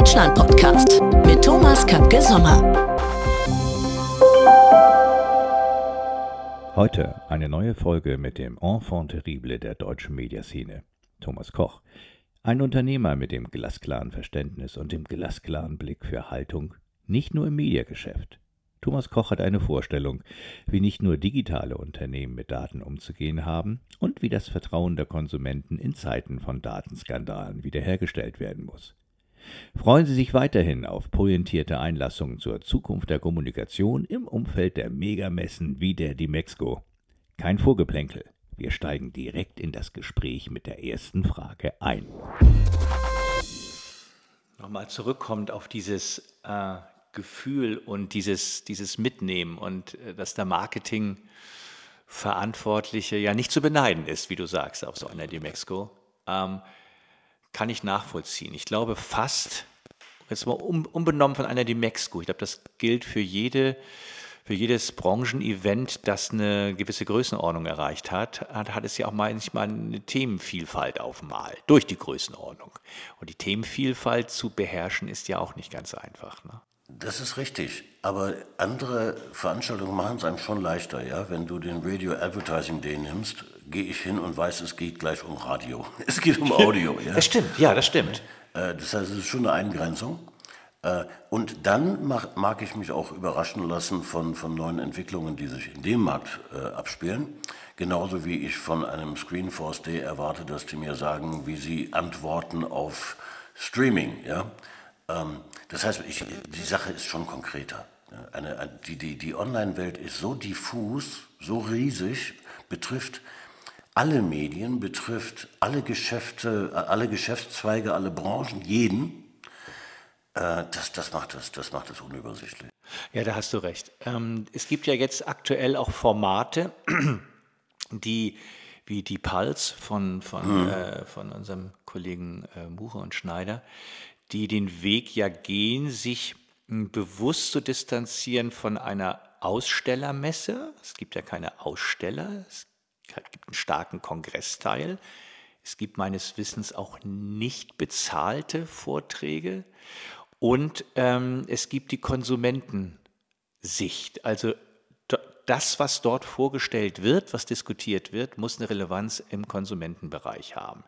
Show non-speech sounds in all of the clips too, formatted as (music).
Deutschland-Podcast mit Thomas Kapke-Sommer. Heute eine neue Folge mit dem Enfant terrible der deutschen Mediaszene, Thomas Koch. Ein Unternehmer mit dem glasklaren Verständnis und dem glasklaren Blick für Haltung, nicht nur im Mediageschäft. Thomas Koch hat eine Vorstellung, wie nicht nur digitale Unternehmen mit Daten umzugehen haben und wie das Vertrauen der Konsumenten in Zeiten von Datenskandalen wiederhergestellt werden muss. Freuen Sie sich weiterhin auf pointierte Einlassungen zur Zukunft der Kommunikation im Umfeld der Megamessen wie der Dimexco. Kein Vorgeplänkel. Wir steigen direkt in das Gespräch mit der ersten Frage ein. Nochmal zurückkommt auf dieses äh, Gefühl und dieses, dieses Mitnehmen und äh, dass der Marketingverantwortliche ja nicht zu beneiden ist, wie du sagst, auf so einer Dimexco. Ähm, kann ich nachvollziehen. Ich glaube fast, jetzt mal unbenommen von einer Dimexco, ich glaube, das gilt für jede für jedes Branchenevent, das eine gewisse Größenordnung erreicht hat, hat, hat es ja auch manchmal eine Themenvielfalt auf Mal, durch die Größenordnung. Und die Themenvielfalt zu beherrschen ist ja auch nicht ganz einfach. Ne? Das ist richtig, aber andere Veranstaltungen machen es einem schon leichter. Ja? Wenn du den Radio Advertising Day nimmst, gehe ich hin und weiß, es geht gleich um Radio. (laughs) Es geht um Audio. Ja? Das stimmt, ja, das stimmt. Äh, das heißt, es ist schon eine Eingrenzung. Äh, und dann mag, mag ich mich auch überraschen lassen von, von neuen Entwicklungen, die sich in dem Markt äh, abspielen. Genauso wie ich von einem Screenforce Day erwarte, dass die mir sagen, wie sie antworten auf Streaming. Ja? Ähm, das heißt, ich, die Sache ist schon konkreter. Eine, die die, die Online-Welt ist so diffus, so riesig, betrifft alle Medien, betrifft alle Geschäfte, alle Geschäftszweige, alle Branchen, jeden. Äh, das, das, macht das, das macht das unübersichtlich. Ja, da hast du recht. Ähm, es gibt ja jetzt aktuell auch Formate, (clears throat) die wie die Pulse von, von, hm. äh, von unserem Kollegen äh, Muche und Schneider, die den Weg ja gehen, sich hm, bewusst zu distanzieren von einer Ausstellermesse. Es gibt ja keine Aussteller, es gibt einen starken Kongressteil. Es gibt meines Wissens auch nicht bezahlte Vorträge. Und ähm, es gibt die Konsumentensicht. Also das, was dort vorgestellt wird, was diskutiert wird, muss eine Relevanz im Konsumentenbereich haben.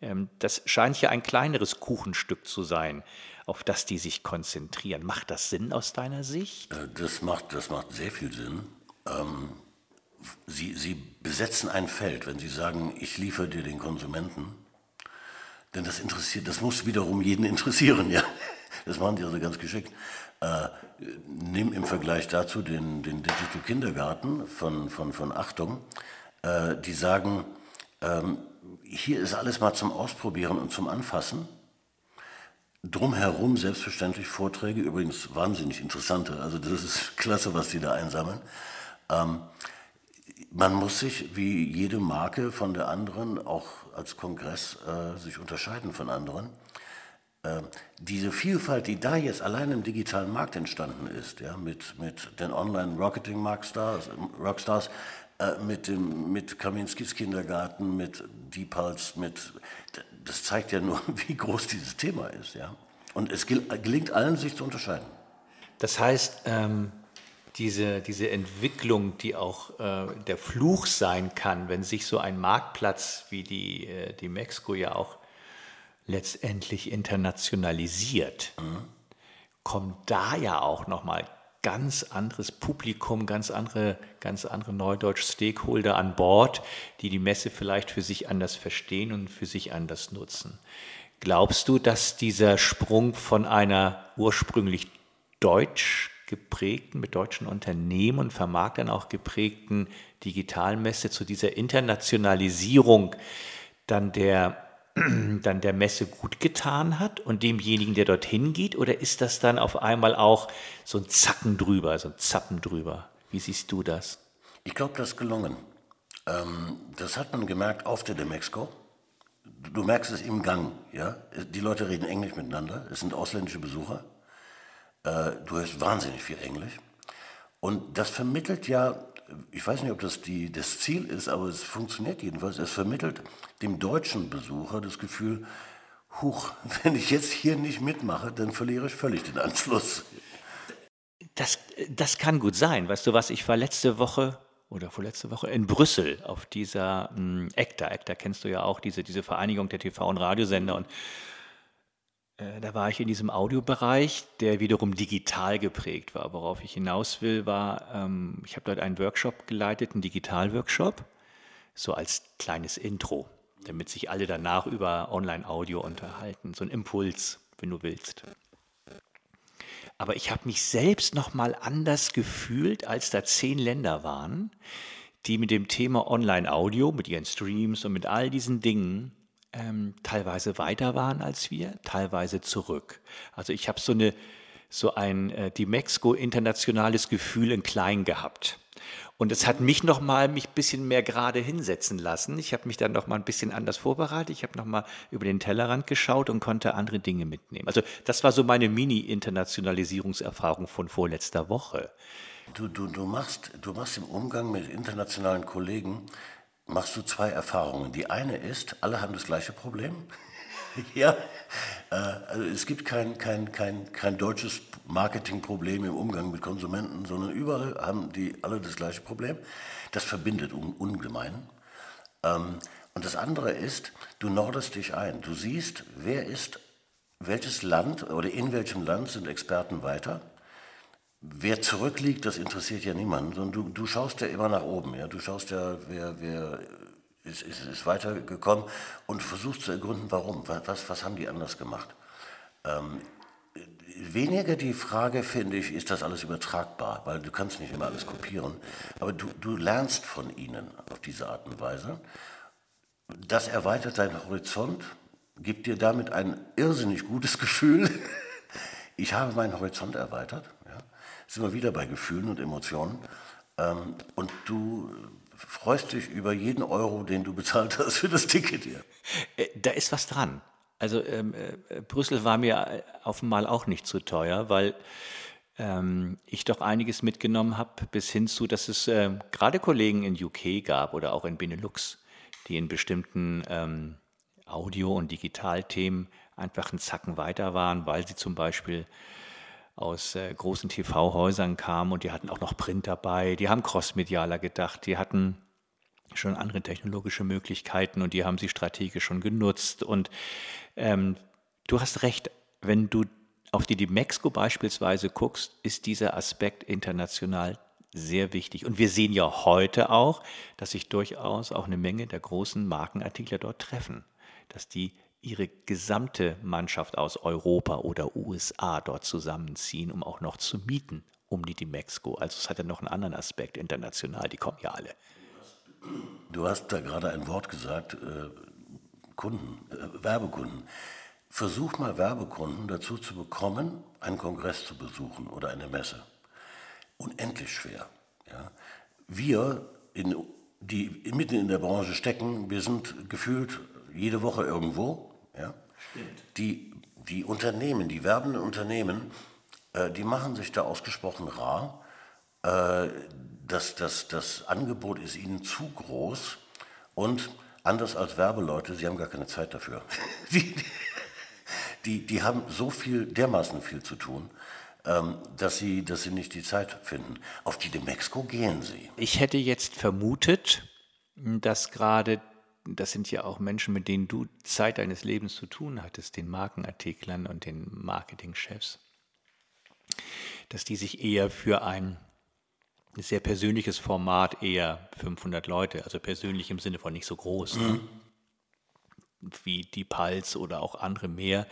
Ähm, das scheint ja ein kleineres Kuchenstück zu sein, auf das die sich konzentrieren. Macht das Sinn aus deiner Sicht? Äh, das macht, das macht sehr viel Sinn. Ähm, Sie, Sie besetzen ein Feld, wenn Sie sagen, ich liefere dir den Konsumenten, denn das interessiert, das muss wiederum jeden interessieren, (laughs) ja. Das machen die also ganz geschickt. Äh, nimm im Vergleich dazu den, den Digital Kindergarten von, von, von Achtung. Äh, die sagen, ähm, hier ist alles mal zum Ausprobieren und zum Anfassen. Drumherum selbstverständlich Vorträge, übrigens wahnsinnig interessante, also das ist (laughs) klasse, was die da einsammeln. Ähm, man muss sich wie jede Marke von der anderen, auch als Kongress, äh, sich unterscheiden von anderen. Äh, diese Vielfalt, die da jetzt allein im digitalen Markt entstanden ist, ja, mit, mit den Online-Marketing-Rockstars, Rockstars, äh, mit, mit Kaminskis Kindergarten, mit Deepals, mit, das zeigt ja nur, (laughs) wie groß dieses Thema ist. Ja? Und es gelingt allen, sich zu unterscheiden. Das heißt, ähm, diese, diese Entwicklung, die auch äh, der Fluch sein kann, wenn sich so ein Marktplatz wie die, äh, die Mexiko ja auch letztendlich internationalisiert, mhm. kommt da ja auch nochmal ganz anderes Publikum, ganz andere, ganz andere Neudeutsch-Stakeholder an Bord, die die Messe vielleicht für sich anders verstehen und für sich anders nutzen. Glaubst du, dass dieser Sprung von einer ursprünglich deutsch geprägten, mit deutschen Unternehmen und Vermarktern auch geprägten Digitalmesse zu dieser Internationalisierung dann der (clears throat) dann der Messe gut getan hat und demjenigen, der dorthin geht? Oder ist das dann auf einmal auch so ein Zacken drüber, so ein Zappen drüber? Wie siehst du das? Ich glaube, das ist gelungen. Ähm, das hat man gemerkt auf der Demexco. Du merkst es im Gang. Ja? Die Leute reden Englisch miteinander. Es sind ausländische Besucher. Äh, du hörst wahnsinnig viel Englisch. Und das vermittelt ja ich weiß nicht, ob das die, das Ziel ist, aber es funktioniert jedenfalls. Es vermittelt dem deutschen Besucher das Gefühl, huch, (laughs) wenn ich jetzt hier nicht mitmache, dann verliere ich völlig den Anschluss. Das, das kann gut sein. Weißt du was, ich war letzte Woche oder vorletzte Woche in Brüssel auf dieser mh, ECTA. ECTA kennst du ja auch, diese, diese Vereinigung der TV- und Radiosender. Und da war ich in diesem Audiobereich, der wiederum digital geprägt war. Worauf ich hinaus will, war, ähm, ich habe dort einen Workshop geleitet, einen Digital-Workshop, so als kleines Intro, damit sich alle danach über Online-Audio unterhalten. So ein Impuls, wenn du willst. Aber ich habe mich selbst noch mal anders gefühlt, als da zehn Länder waren, die mit dem Thema Online-Audio, mit ihren Streams und mit all diesen Dingen ähm, teilweise weiter waren als wir, teilweise zurück. Also ich habe so eine so ein äh, die Mexiko internationales Gefühl in klein gehabt. Und es hat mich noch mal mich ein bisschen mehr gerade hinsetzen lassen. Ich habe mich dann noch mal ein bisschen anders vorbereitet. Ich habe noch mal über den Tellerrand geschaut und konnte andere Dinge mitnehmen. Also das war so meine Mini-Internationalisierungserfahrung von vorletzter Woche. Du, du, du, machst, du machst im Umgang mit internationalen Kollegen machst du zwei Erfahrungen. Die eine ist, alle haben das gleiche Problem. (laughs) ja, äh, also es gibt kein, kein, kein, kein deutsches Marketingproblem im Umgang mit Konsumenten, sondern überall haben die alle das gleiche Problem. Das verbindet un, ungemein. Ähm, und das andere ist, du nordest dich ein. Du siehst, wer ist, welches Land oder in welchem Land sind Experten weiter Wer zurückliegt, das interessiert ja niemanden, sondern du, du schaust ja immer nach oben. Ja? Du schaust ja, wer, wer ist, ist, ist weitergekommen und versuchst zu ergründen, warum. Was, was haben die anders gemacht? Ähm, weniger die Frage, finde ich, ist das alles übertragbar, weil du kannst nicht immer alles kopieren, aber du, du lernst von ihnen auf diese Art und Weise. Das erweitert deinen Horizont, gibt dir damit ein irrsinnig gutes (laughs) Gefühl. Ich habe meinen Horizont erweitert sind wir wieder bei Gefühlen und Emotionen. Ähm, und du freust dich über jeden Euro, den du bezahlt hast für das Ticket hier. Äh, da ist was dran. Also ähm, äh, Brüssel war mir auf einmal auch nicht zu teuer, weil ähm, ich doch einiges mitgenommen habe, bis hin zu, dass es äh, gerade Kollegen in UK gab oder auch in Benelux, die in bestimmten ähm, Audio- und Digitalthemen einfach einen Zacken weiter waren, weil sie zum Beispiel aus äh, großen TV-Häusern kamen und die hatten auch noch Print dabei, die haben crossmedialer gedacht, die hatten schon andere technologische Möglichkeiten und die haben sie strategisch schon genutzt. Und ähm, du hast recht, wenn du auf die Dimexco beispielsweise guckst, ist dieser Aspekt international sehr wichtig. Und wir sehen ja heute auch, dass sich durchaus auch eine Menge der großen Markenartikler dort treffen, dass die ihre gesamte Mannschaft aus Europa oder USA dort zusammenziehen, um auch noch zu mieten um die Mexiko. Also es hat ja noch einen anderen Aspekt international, die kommen ja alle. Du hast da gerade ein Wort gesagt, äh, Kunden, äh, Werbekunden. Versuch mal Werbekunden dazu zu bekommen, einen Kongress zu besuchen oder eine Messe. Unendlich schwer. Ja? Wir, in, die mitten in der Branche stecken, wir sind gefühlt jede Woche irgendwo ja? Die, die Unternehmen, die werbenden Unternehmen, äh, die machen sich da ausgesprochen rar. Äh, das, das, das Angebot ist ihnen zu groß und anders als Werbeleute, sie haben gar keine Zeit dafür. (laughs) die, die, die haben so viel, dermaßen viel zu tun, ähm, dass, sie, dass sie nicht die Zeit finden. Auf die de Mexiko gehen sie. Ich hätte jetzt vermutet, dass gerade das sind ja auch Menschen, mit denen du Zeit deines Lebens zu tun hattest, den Markenartiklern und den Marketingchefs, dass die sich eher für ein sehr persönliches Format, eher 500 Leute, also persönlich im Sinne von nicht so groß, mhm. ne? wie die Pals oder auch andere mehr,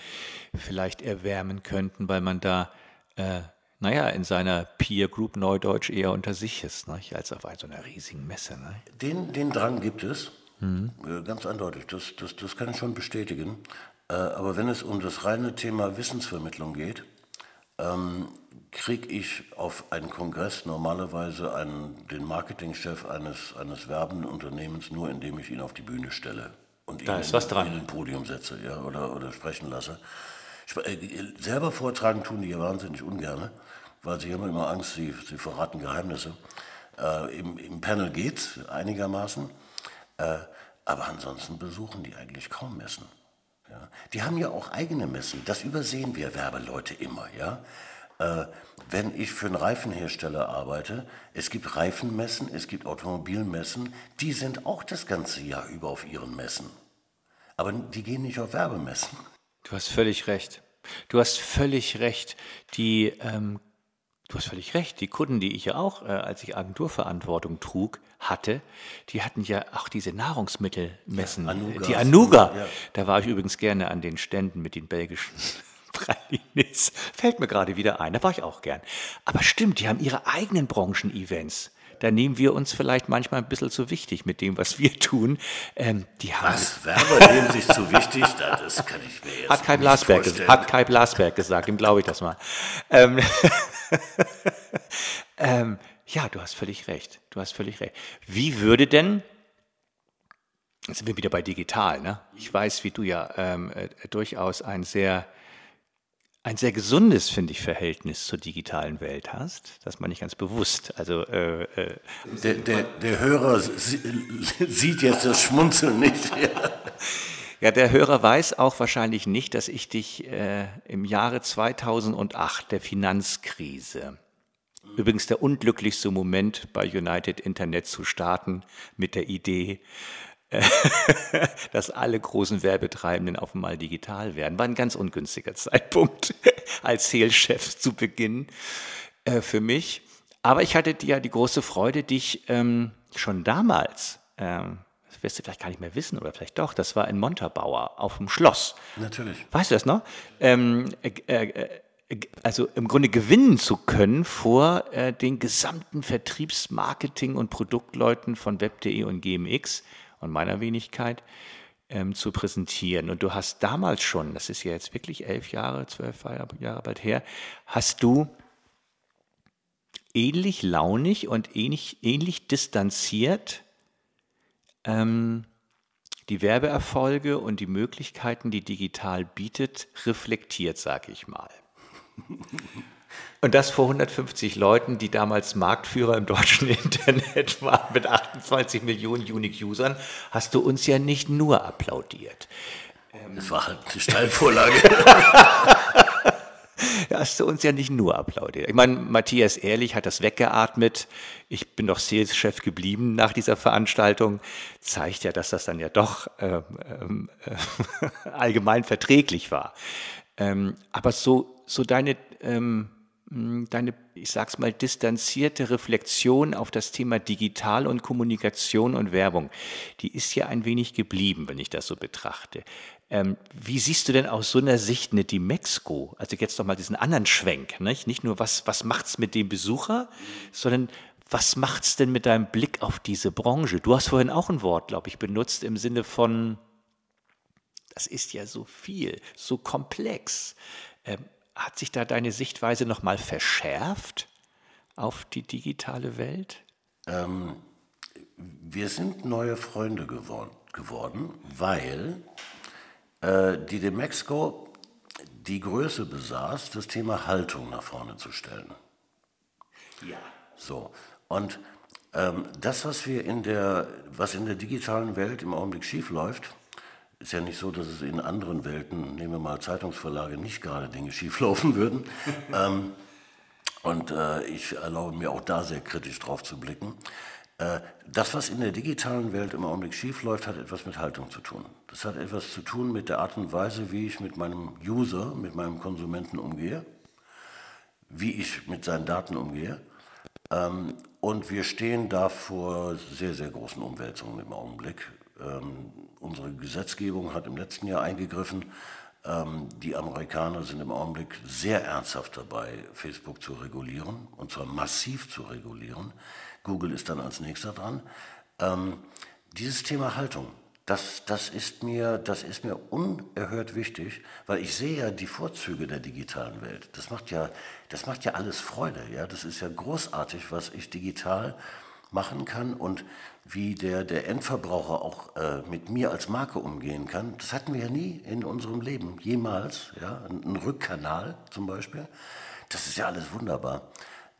vielleicht erwärmen könnten, weil man da, äh, naja, in seiner Peer Group Neudeutsch eher unter sich ist, ne? als auf so einer riesigen Messe. Ne? Den, den Drang gibt es. Mhm. Ganz eindeutig, das, das, das kann ich schon bestätigen. Äh, aber wenn es um das reine Thema Wissensvermittlung geht, ähm, kriege ich auf einen Kongress normalerweise einen, den Marketingchef eines, eines werbenden Unternehmens nur, indem ich ihn auf die Bühne stelle und da ihn ist was dran. in ein Podium setze ja, oder, oder sprechen lasse. Ich, äh, selber vortragen tun die ja wahnsinnig ungern, weil sie haben immer Angst, sie, sie verraten Geheimnisse. Äh, im, Im Panel geht es einigermaßen. Äh, aber ansonsten besuchen die eigentlich kaum Messen. Ja. Die haben ja auch eigene Messen. Das übersehen wir Werbeleute immer. Ja. Äh, wenn ich für einen Reifenhersteller arbeite, es gibt Reifenmessen, es gibt Automobilmessen, die sind auch das ganze Jahr über auf ihren Messen. Aber die gehen nicht auf Werbemessen. Du hast völlig recht. Du hast völlig recht. Die, ähm, du hast völlig recht. Die Kunden, die ich ja auch, äh, als ich Agenturverantwortung trug, hatte, die hatten ja auch diese Nahrungsmittelmessen. Ja, Anuga. Die Anuga. Ja. Da war ich übrigens gerne an den Ständen mit den belgischen (laughs) Pralinis. Fällt mir gerade wieder ein. Da war ich auch gern. Aber stimmt, die haben ihre eigenen Branchen-Events da nehmen wir uns vielleicht manchmal ein bisschen zu wichtig mit dem, was wir tun. Ähm, die haben was? Werber nehmen sich zu wichtig? Das kann ich mir jetzt hat Kai Blasberg, vorstellen. Hat Kai Blasberg gesagt, dem glaube ich das mal. Ähm, (laughs) ähm, ja, du hast völlig recht. Du hast völlig recht. Wie würde denn, jetzt sind wir wieder bei digital, ne? Ich weiß, wie du ja ähm, äh, durchaus ein sehr ein sehr gesundes, finde ich, Verhältnis zur digitalen Welt hast. Das meine ich ganz bewusst. Also äh, äh, der, der, der, Hörer sieht jetzt das Schmunzeln nicht. Ja. (laughs) ja. der Hörer weiß auch wahrscheinlich nicht, dass ich dich äh, im Jahre 2008 der Finanzkrise, übrigens der unglücklichste Moment bei United Internet zu starten mit der Idee, (laughs) dass alle großen Werbetreibenden auf einmal digital werden. War ein ganz ungünstiger (laughs) Zeitpunkt als Sales-Chef zu Beginn äh, für mich. Aber ich hatte ja die große Freude, dich ähm, schon damals, ähm, das wirst du vielleicht gar nicht mehr wissen oder vielleicht doch, das war in Montabaur auf dem Schloss. Natürlich. Weißt du das noch? Ähm, äh, äh, also im Grunde gewinnen zu können vor äh, den gesamten Vertriebsmarketing- und Produktleuten von Web.de und GMX und meiner Wenigkeit ähm, zu präsentieren. Und du hast damals schon, das ist ja jetzt wirklich elf Jahre, zwölf Jahre bald her, hast du ähnlich launig und ähnlich, ähnlich distanziert ähm, die Werbeerfolge und die Möglichkeiten, die digital bietet, reflektiert, sage ich mal. (laughs) Und das vor 150 Leuten, die damals Marktführer im deutschen (laughs) Internet waren mit 28 Millionen Unique-Usern, hast du uns ja nicht nur applaudiert. Das war halt eine Steilvorlage. (laughs) hast du uns ja nicht nur applaudiert. Ich meine, Matthias Ehrlich hat das weggeatmet. Ich bin doch Sales-Chef geblieben nach dieser Veranstaltung. Zeigt ja, dass das dann ja doch ähm, äh, (laughs) allgemein verträglich war. Ähm, aber so, so deine ähm, deine, ich sag's mal, distanzierte Reflexion auf das Thema Digital und Kommunikation und Werbung, die ist ja ein wenig geblieben, wenn ich das so betrachte. Ähm, wie siehst du denn aus so einer Sicht eine Dimexco? Also jetzt noch mal diesen anderen Schwenk, nicht, nicht nur was, was macht's mit dem Besucher, sondern was macht's denn mit deinem Blick auf diese Branche? Du hast vorhin auch ein Wort, glaube ich, benutzt im Sinne von, das ist ja so viel, so komplex. Ähm, hat sich da deine Sichtweise nochmal verschärft auf die digitale Welt? Ähm, wir sind neue Freunde gewor geworden, weil äh, die de Mexico die Größe besaß, das Thema Haltung nach vorne zu stellen. Ja. So. Und ähm, das, was wir in der, was in der digitalen Welt im Augenblick schiefläuft, ist ja nicht so, dass es in anderen Welten, nehmen wir mal Zeitungsverlage, nicht gerade Dinge schieflaufen würden. (laughs) ähm, und äh, ich erlaube mir auch da sehr kritisch drauf zu blicken. Äh, das, was in der digitalen Welt im Augenblick schiefläuft, hat etwas mit Haltung zu tun. Das hat etwas zu tun mit der Art und Weise, wie ich mit meinem User, mit meinem Konsumenten umgehe, wie ich mit seinen Daten umgehe. Ähm, und wir stehen da vor sehr, sehr großen Umwälzungen im Augenblick. Ähm, unsere Gesetzgebung hat im letzten Jahr eingegriffen. Ähm, die Amerikaner sind im Augenblick sehr ernsthaft dabei, Facebook zu regulieren, und zwar massiv zu regulieren. Google ist dann als nächster dran. Ähm, dieses Thema Haltung, das, das, ist mir, das ist mir unerhört wichtig, weil ich sehe ja die Vorzüge der digitalen Welt. Das macht ja, das macht ja alles Freude. Ja? Das ist ja großartig, was ich digital machen kann und wie der, der Endverbraucher auch äh, mit mir als Marke umgehen kann, das hatten wir ja nie in unserem Leben, jemals. Ja? Ein, Rückkanal zum Beispiel, das ist ja alles wunderbar.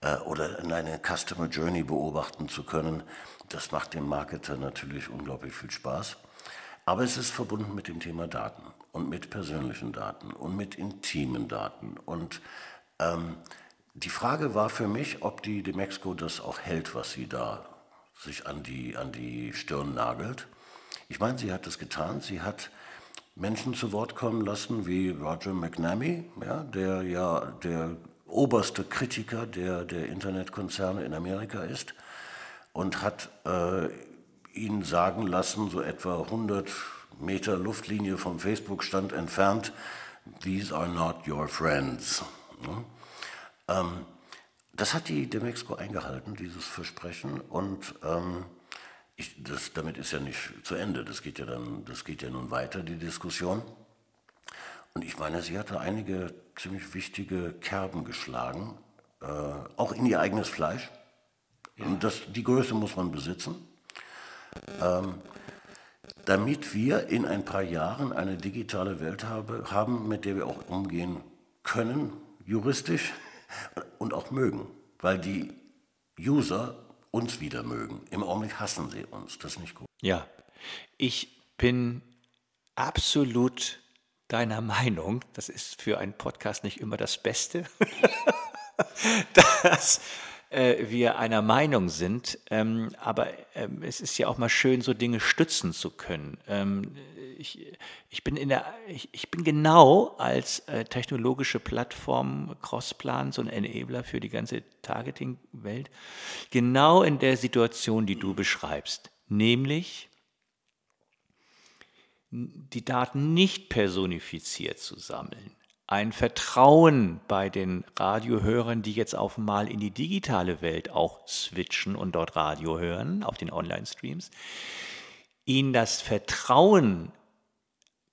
Äh, oder eine Customer Journey beobachten zu können, das macht dem Marketer natürlich unglaublich viel Spaß. Aber es ist verbunden mit dem Thema Daten und mit persönlichen Daten und mit intimen Daten. Und ähm, die Frage war für mich, ob die Demexco das auch hält, was sie da sich an die, an die Stirn nagelt. Ich meine, sie hat es getan. Sie hat Menschen zu Wort kommen lassen wie Roger McNamee, ja, der ja der oberste Kritiker der, der Internetkonzerne in Amerika ist und hat äh, ihn sagen lassen, so etwa 100 Meter Luftlinie vom Facebook-Stand entfernt, these are not your friends. Ja? Ähm, das hat die Demexco eingehalten, dieses Versprechen, und ähm, ich, das, damit ist ja nicht zu Ende. Das geht ja dann, das geht ja nun weiter, die Diskussion. Und ich meine, sie hatte einige ziemlich wichtige Kerben geschlagen, äh, auch in ihr eigenes Fleisch. Ja. Und das, die Größe muss man besitzen, ähm, damit wir in ein paar Jahren eine digitale Welt habe, haben, mit der wir auch umgehen können, juristisch und auch mögen, weil die User uns wieder mögen. Im Augenblick hassen sie uns. Das ist nicht gut. Ja, ich bin absolut deiner Meinung. Das ist für einen Podcast nicht immer das Beste, (laughs) dass äh, wir einer Meinung sind. Ähm, aber ähm, es ist ja auch mal schön, so Dinge stützen zu können. Ähm, ich, ich, bin in der, ich, ich bin genau als äh, technologische Plattform Crossplan, so ein Enabler für die ganze Targeting-Welt, genau in der Situation, die du beschreibst, nämlich die Daten nicht personifiziert zu sammeln, ein Vertrauen bei den Radiohörern, die jetzt auf einmal in die digitale Welt auch switchen und dort Radio hören, auf den Online-Streams, ihnen das Vertrauen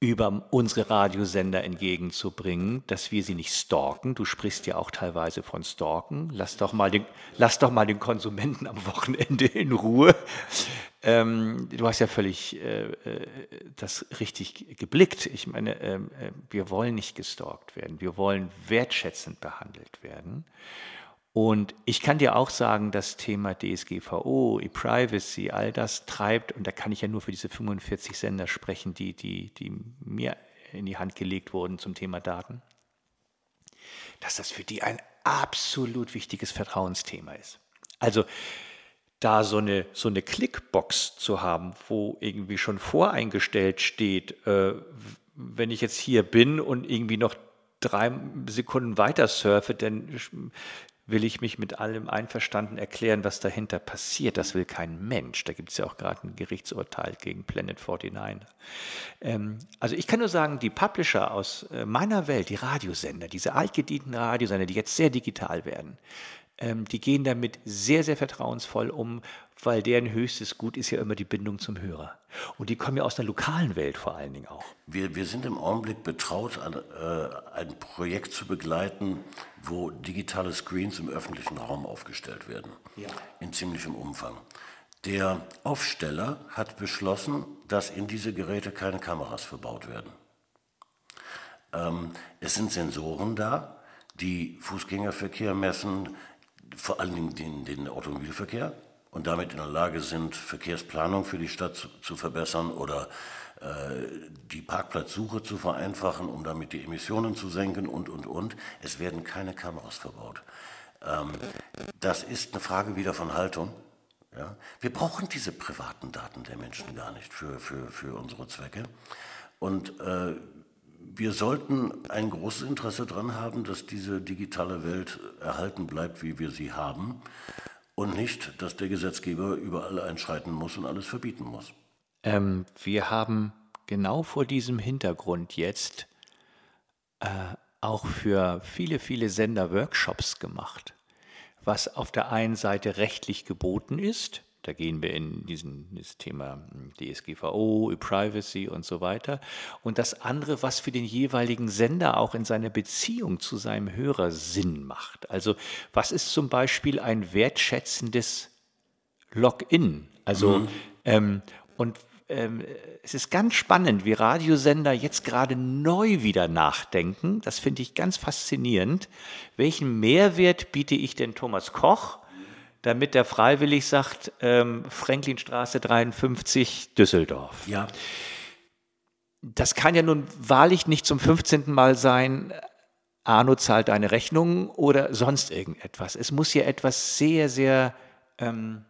über unsere Radiosender entgegenzubringen, dass wir sie nicht stalken. Du sprichst ja auch teilweise von stalken. Lass doch mal den, lass doch mal den Konsumenten am Wochenende in Ruhe. Ähm, du hast ja völlig äh, äh das richtig geblickt. Ich meine, ähm, äh, wir wollen nicht gestalkt werden. Wir wollen wertschätzend behandelt werden. Und ich kann dir auch sagen, das Thema DSGVO, E-Privacy, all das treibt, und da kann ich ja nur für diese 45 Sender sprechen, die, die, die mir in die Hand gelegt wurden zum Thema Daten, dass das für die ein absolut wichtiges Vertrauensthema ist. Also da so eine, so eine Clickbox zu haben, wo irgendwie schon voreingestellt steht, äh, wenn ich jetzt hier bin und irgendwie noch drei Sekunden weiter surfe, dann will ich mich mit allem einverstanden erklären, was dahinter passiert. Das will kein Mensch. Da gibt es ja auch gerade ein Gerichtsurteil gegen Planet 49. Ähm, also ich kann nur sagen, die Publisher aus äh, meiner Welt, die Radiosender, diese altgedienten Radiosender, die jetzt sehr digital werden, ähm, die gehen damit sehr, sehr vertrauensvoll um, weil deren höchstes Gut ist ja immer die Bindung zum Hörer. Und die kommen ja aus einer lokalen Welt vor allen Dingen auch. Wir, wir sind im Augenblick betraut, ein, äh, ein Projekt zu begleiten, wo digitale Screens im öffentlichen Raum aufgestellt werden. Ja. In ziemlichem Umfang. Der Aufsteller hat beschlossen, dass in diese Geräte keine Kameras verbaut werden. Ähm, es sind Sensoren da, die Fußgängerverkehr messen, vor allen Dingen den, den Automobilverkehr und damit in der Lage sind, Verkehrsplanung für die Stadt zu, zu verbessern oder äh, die Parkplatzsuche zu vereinfachen, um damit die Emissionen zu senken und, und, und. Es werden keine Kameras verbaut. Ähm, das ist eine Frage wieder von Haltung. Ja? Wir brauchen diese privaten Daten der Menschen gar nicht für, für, für unsere Zwecke. Und äh, wir sollten ein großes Interesse daran haben, dass diese digitale Welt erhalten bleibt, wie wir sie haben, und nicht, dass der Gesetzgeber überall einschreiten muss und alles verbieten muss. Ähm, wir haben genau vor diesem Hintergrund jetzt äh, auch für viele, viele Sender Workshops gemacht, was auf der einen Seite rechtlich geboten ist, da gehen wir in diesen, dieses Thema hm, DSGVO, Privacy und so weiter. Und das andere, was für den jeweiligen Sender auch in seiner Beziehung zu seinem Hörer Sinn macht. Also was ist zum Beispiel ein wertschätzendes Login? Also mhm. ähm, und ähm, es ist ganz spannend, wie Radiosender jetzt gerade neu wieder nachdenken. Das finde ich ganz faszinierend. Welchen Mehrwert biete ich denn Thomas Koch? Damit der freiwillig sagt, ähm, Franklinstraße 53, Düsseldorf. Ja. das kann ja nun wahrlich nicht zum 15. Mal sein, Arno zahlt deine Rechnung oder sonst irgendetwas. Es muss ja etwas sehr, sehr ähm,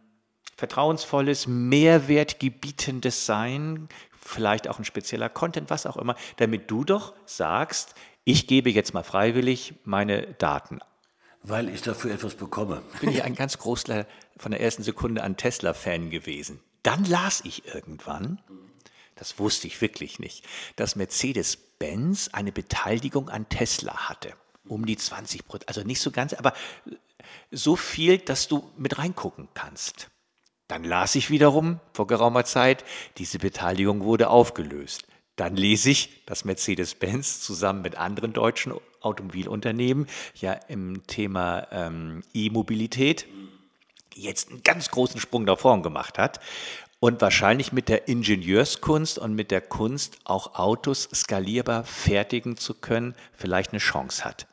Vertrauensvolles, Mehrwertgebietendes sein, vielleicht auch ein spezieller Content, was auch immer, damit du doch sagst, ich gebe jetzt mal freiwillig meine Daten. Weil ich dafür etwas bekomme. Bin ich ein ganz großer, von der ersten Sekunde an Tesla-Fan gewesen. Dann las ich irgendwann, das wusste ich wirklich nicht, dass Mercedes-Benz eine Beteiligung an Tesla hatte. Um die 20 Prozent, also nicht so ganz, aber so viel, dass du mit reingucken kannst. Dann las ich wiederum vor geraumer Zeit, diese Beteiligung wurde aufgelöst. Dann lese ich, dass Mercedes-Benz zusammen mit anderen deutschen Automobilunternehmen ja im Thema ähm, E-Mobilität jetzt einen ganz großen Sprung nach vorn gemacht hat und wahrscheinlich mit der Ingenieurskunst und mit der Kunst auch Autos skalierbar fertigen zu können, vielleicht eine Chance hat.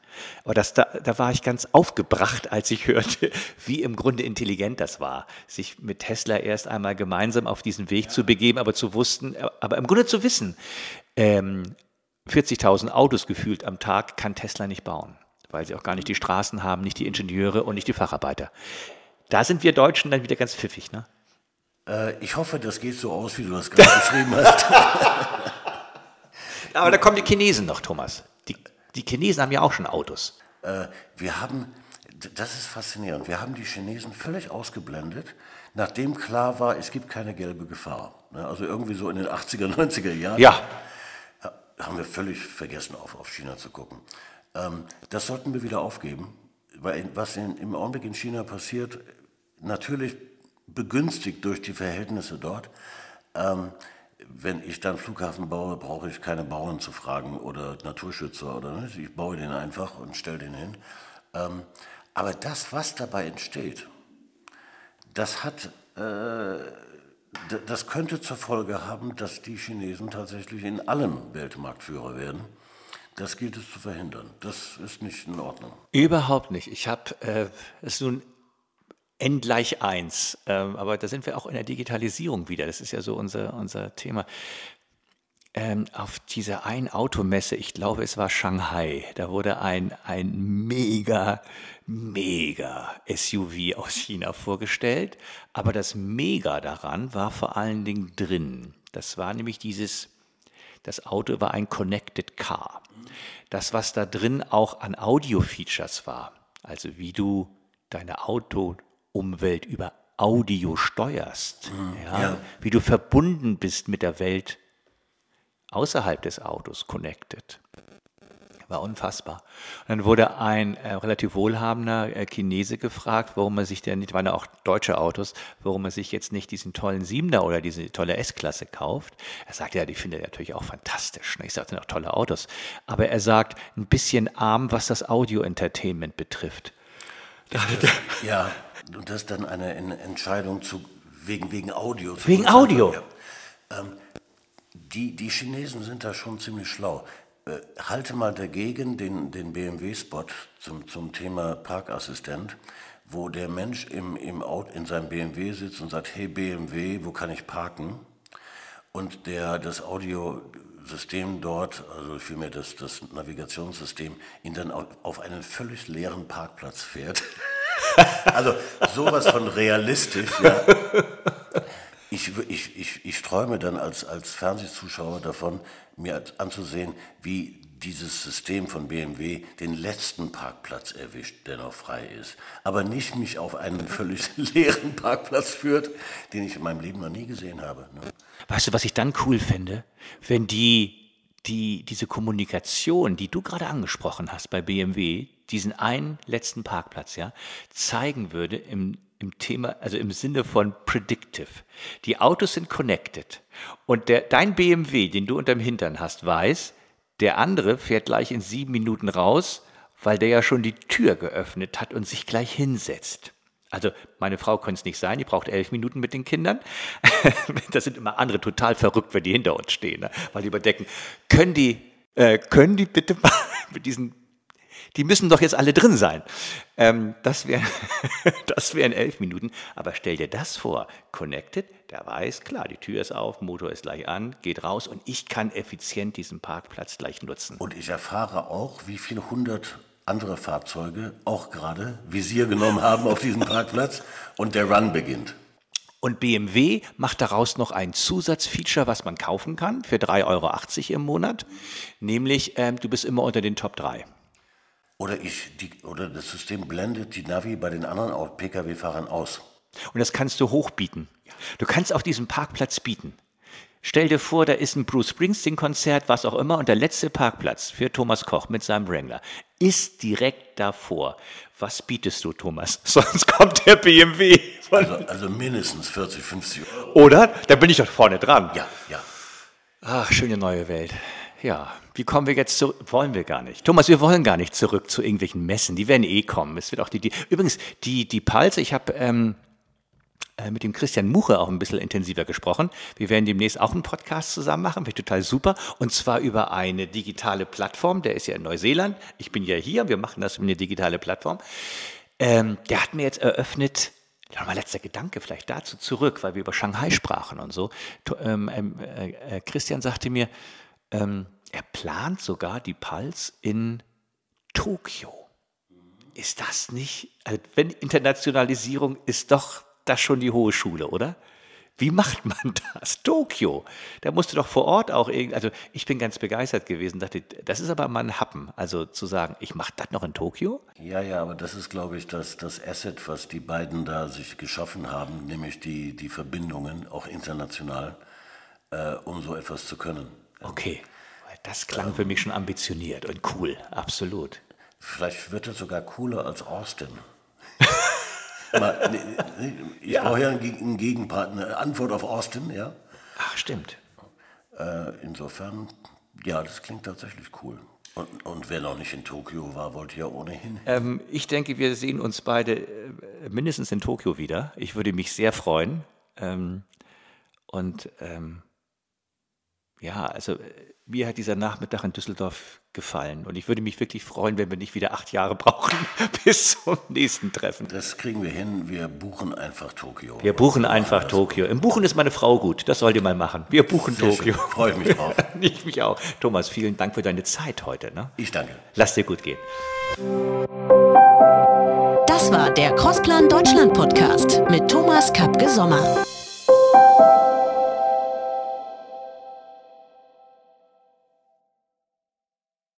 Aber das, da, da war ich ganz aufgebracht, als ich hörte, (laughs) wie im Grunde intelligent das war, sich mit Tesla erst einmal gemeinsam auf diesen Weg zu begeben, aber zu wussten, aber im Grunde zu wissen, ähm, 40.000 Autos gefühlt am Tag kann Tesla nicht bauen, weil sie auch gar nicht die Straßen haben, nicht die Ingenieure und nicht die Facharbeiter. Da sind wir Deutschen dann wieder ganz pfiffig, ne? Äh, ich hoffe, das geht so aus, wie du das gerade beschrieben hast. (laughs) Aber da kommen die Chinesen noch, Thomas. Die, die Chinesen haben ja auch schon Autos. Äh, wir haben, das ist faszinierend, wir haben die Chinesen völlig ausgeblendet, nachdem klar war, es gibt keine gelbe Gefahr. Ne, also irgendwie so in den 80er, 90er Jahren. Ja. Haben wir völlig vergessen, auf, auf China zu gucken. Ähm, das sollten wir wieder aufgeben, weil was in, im Augenblick in China passiert, natürlich begünstigt durch die Verhältnisse dort. Ähm, wenn ich dann Flughafen baue, brauche ich keine Bauern zu fragen oder Naturschützer oder ne? ich baue den einfach und stelle den hin. Ähm, aber das, was dabei entsteht, das hat, äh, das könnte zur Folge haben, dass die Chinesen tatsächlich in allem Weltmarktführer werden. Das gilt es zu verhindern. Das ist nicht in Ordnung. Überhaupt nicht. Ich habe äh, es nun n gleich 1. Ähm, aber da sind wir auch in der Digitalisierung wieder. Das ist ja so unser, unser Thema. Ähm, auf dieser einen Automesse, ich glaube, es war Shanghai, da wurde ein, ein mega, mega SUV aus China vorgestellt. Aber das Mega daran war vor allen Dingen drin. Das war nämlich dieses, das Auto war ein Connected Car. Das, was da drin auch an Audio-Features war, also wie du deine Auto Umwelt über Audio steuerst, mhm, ja, ja. wie du verbunden bist mit der Welt außerhalb des Autos, connected. War unfassbar. Und dann wurde ein äh, relativ wohlhabender äh, Chinese gefragt, warum er sich denn nicht, waren ja auch deutsche Autos, warum er sich jetzt nicht diesen tollen Siebener oder diese tolle S-Klasse kauft. Er sagt, ja, die findet er natürlich auch fantastisch. Ne? Ich sage, sind auch tolle Autos. Aber er sagt, ein bisschen arm, was das Audio-Entertainment betrifft. Ja, und das ist dann eine Entscheidung zu, wegen, wegen Audio. Wegen Audio? Ja. Ähm, die, die Chinesen sind da schon ziemlich schlau. Äh, halte mal dagegen den, den BMW-Spot zum, zum Thema Parkassistent, wo der Mensch im, im Auto, in seinem BMW sitzt und sagt, hey BMW, wo kann ich parken? Und der das Audiosystem dort, also vielmehr das, das Navigationssystem, ihn dann auf, einen völlig leeren Parkplatz fährt. (laughs) Also sowas von realistisch. Ja. Ich, ich, ich, ich träume dann als, als Fernsehzuschauer davon, mir anzusehen, wie dieses System von BMW den letzten Parkplatz erwischt, der noch frei ist. Aber nicht mich auf einen (laughs) völlig leeren Parkplatz führt, den ich in meinem Leben noch nie gesehen habe. Ne? Weißt du, was ich dann cool fände? Wenn die, die, diese Kommunikation, die du gerade angesprochen hast bei BMW, diesen einen letzten Parkplatz, ja, zeigen würde im, im Thema, also im Sinne von predictive. Die Autos sind connected und der, dein BMW, den du unterm Hintern hast, weiß, der andere fährt gleich in sieben Minuten raus, weil der ja schon die Tür geöffnet hat und sich gleich hinsetzt. Also meine Frau könnte es nicht sein, die braucht elf Minuten mit den Kindern. (laughs) das sind immer andere total verrückt, wenn die hinter uns stehen, ne? weil die überdecken, können die, äh, können die bitte mal (laughs) mit diesen Die müssen doch jetzt alle drin sein. Ähm, das wären (laughs) das wären elf Minuten. Aber stell dir das vor. Connected, der weiß, klar, die Tür ist auf, Motor ist gleich an, geht raus und ich kann effizient diesen Parkplatz gleich nutzen. Und ich erfahre auch, wie viele hundert andere Fahrzeuge auch gerade Visier genommen haben auf diesem Parkplatz und der Run beginnt. Und BMW macht daraus noch ein Zusatzfeature, was man kaufen kann für 3,80 Euro im Monat, nämlich ähm, du bist immer unter den Top 3. Oder, ich, die, oder das System blendet die Navi bei den anderen Pkw-Fahrern aus. Und das kannst du hochbieten. Du kannst auf diesem Parkplatz bieten. Stell dir vor, da ist ein Bruce Springsteen-Konzert, was auch immer, und der letzte Parkplatz für Thomas Koch mit seinem Wrangler ist direkt davor. Was bietest du, Thomas? (laughs) Sonst kommt der BMW. Also, also, mindestens 40, 50 Euro. Oder? Da bin ich doch vorne dran. Ja, ja. Ach, schöne neue Welt. Ja, wie kommen wir jetzt zurück? Wollen wir gar nicht. Thomas, wir wollen gar nicht zurück zu irgendwelchen Messen. Die werden eh kommen. Es wird auch die, die übrigens, die, die Pulse, ich habe ähm, äh, mit dem Christian Muche auch ein bisschen intensiver gesprochen. Wir werden demnächst auch einen Podcast zusammen machen, wäre total super. Und zwar über eine digitale Plattform. Der ist ja in Neuseeland. Ich bin ja hier. Wir machen das über eine digitale Plattform. Ähm, der hat mir jetzt eröffnet, Nochmal letzter Gedanke vielleicht dazu zurück, weil wir über Shanghai sprachen und so. Ähm, ähm, äh, äh, Christian sagte mir, ähm, er plant sogar die Pulse in Tokio. Ist das nicht, also wenn Internationalisierung ist doch das schon die hohe Schule, oder? Wie macht man (laughs) das? Tokio. Da musste doch vor Ort auch irgendwie, also ich bin ganz begeistert gewesen, dachte, das ist aber mal ein Happen, also zu sagen, ich mache das noch in Tokio? Ja, ja, aber das ist, glaube ich, das, das Asset, was die beiden da sich geschaffen haben, nämlich die, die Verbindungen, auch international, äh, um so etwas zu können. Okay, das klang für mich schon ambitioniert und cool, absolut. Vielleicht wird es sogar cooler als Austin. (laughs) Mal, ich ja. brauche ja einen Gegenpart, eine Antwort auf Austin, ja. Ach, stimmt. Äh, insofern, ja, das klingt tatsächlich cool. Und, und, wer noch nicht in Tokio war, wollte ja ohnehin. Ähm, ich denke, wir sehen uns beide äh, mindestens in Tokio wieder. Ich würde mich sehr freuen. Ähm, und ähm, ja, also äh, mir hat dieser Nachmittag in Düsseldorf gefallen. Und ich würde mich wirklich freuen, wenn wir nicht wieder acht Jahre brauchen (laughs) bis zum nächsten Treffen. Das kriegen wir hin. Wir buchen einfach Tokio. Wir buchen einfach Tokio. Im Buchen ist meine Frau gut. Das sollt ihr mal machen. Wir buchen Sehr Tokio. Freue ich mich drauf. (laughs) ich mich auch. Thomas, vielen Dank für deine Zeit heute. Ne? Ich danke. Lass dir gut gehen. Das war der Crossplan Deutschland Podcast mit Thomas Kapke Sommer.